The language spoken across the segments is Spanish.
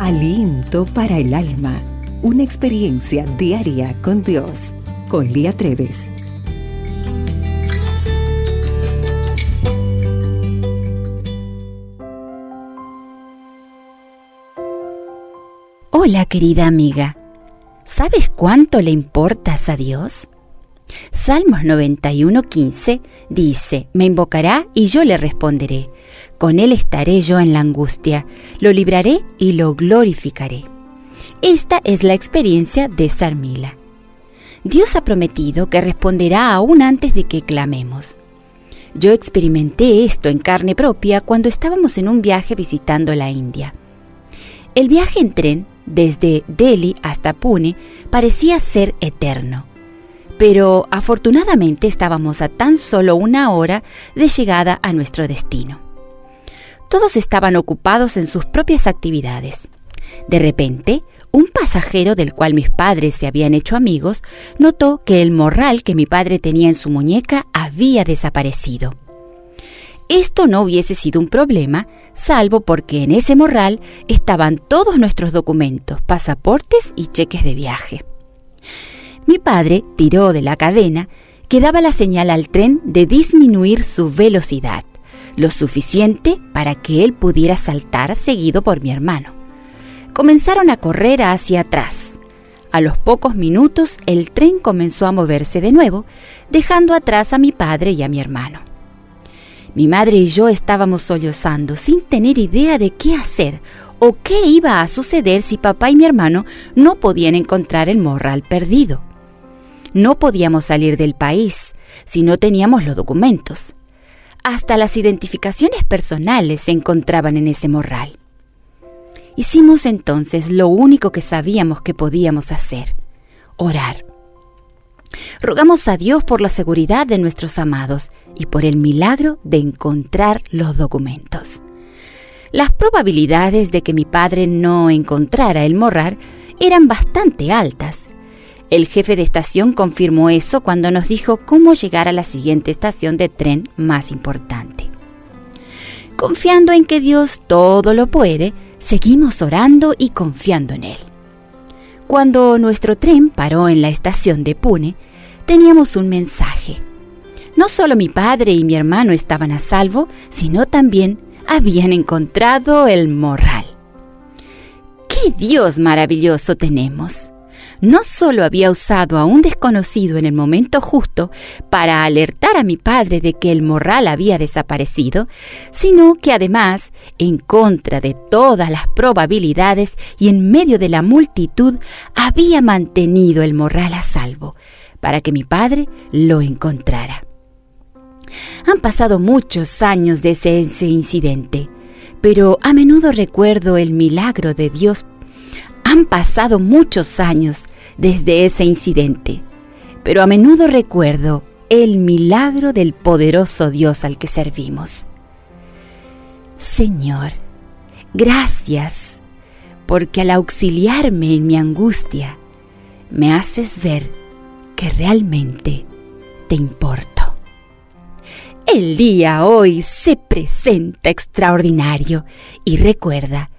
Aliento para el alma. Una experiencia diaria con Dios. Con Lía Treves. Hola querida amiga. ¿Sabes cuánto le importas a Dios? Salmos 91:15 dice, Me invocará y yo le responderé. Con él estaré yo en la angustia, lo libraré y lo glorificaré. Esta es la experiencia de Sarmila. Dios ha prometido que responderá aún antes de que clamemos. Yo experimenté esto en carne propia cuando estábamos en un viaje visitando la India. El viaje en tren desde Delhi hasta Pune parecía ser eterno pero afortunadamente estábamos a tan solo una hora de llegada a nuestro destino. Todos estaban ocupados en sus propias actividades. De repente, un pasajero del cual mis padres se habían hecho amigos notó que el morral que mi padre tenía en su muñeca había desaparecido. Esto no hubiese sido un problema, salvo porque en ese morral estaban todos nuestros documentos, pasaportes y cheques de viaje. Mi padre tiró de la cadena que daba la señal al tren de disminuir su velocidad, lo suficiente para que él pudiera saltar seguido por mi hermano. Comenzaron a correr hacia atrás. A los pocos minutos el tren comenzó a moverse de nuevo, dejando atrás a mi padre y a mi hermano. Mi madre y yo estábamos sollozando sin tener idea de qué hacer o qué iba a suceder si papá y mi hermano no podían encontrar el morral perdido. No podíamos salir del país si no teníamos los documentos. Hasta las identificaciones personales se encontraban en ese morral. Hicimos entonces lo único que sabíamos que podíamos hacer, orar. Rogamos a Dios por la seguridad de nuestros amados y por el milagro de encontrar los documentos. Las probabilidades de que mi padre no encontrara el morral eran bastante altas el jefe de estación confirmó eso cuando nos dijo cómo llegar a la siguiente estación de tren más importante. Confiando en que Dios todo lo puede, seguimos orando y confiando en Él. Cuando nuestro tren paró en la estación de Pune, teníamos un mensaje. No solo mi padre y mi hermano estaban a salvo, sino también habían encontrado el morral. ¡Qué Dios maravilloso tenemos! No solo había usado a un desconocido en el momento justo para alertar a mi padre de que el morral había desaparecido, sino que además, en contra de todas las probabilidades y en medio de la multitud, había mantenido el morral a salvo, para que mi padre lo encontrara. Han pasado muchos años desde ese incidente, pero a menudo recuerdo el milagro de Dios han pasado muchos años desde ese incidente, pero a menudo recuerdo el milagro del poderoso Dios al que servimos. Señor, gracias, porque al auxiliarme en mi angustia, me haces ver que realmente te importo. El día hoy se presenta extraordinario y recuerda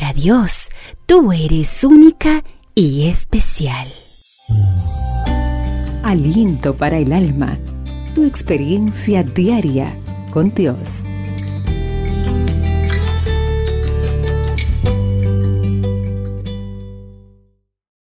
para Dios, tú eres única y especial. Aliento para el alma. Tu experiencia diaria con Dios.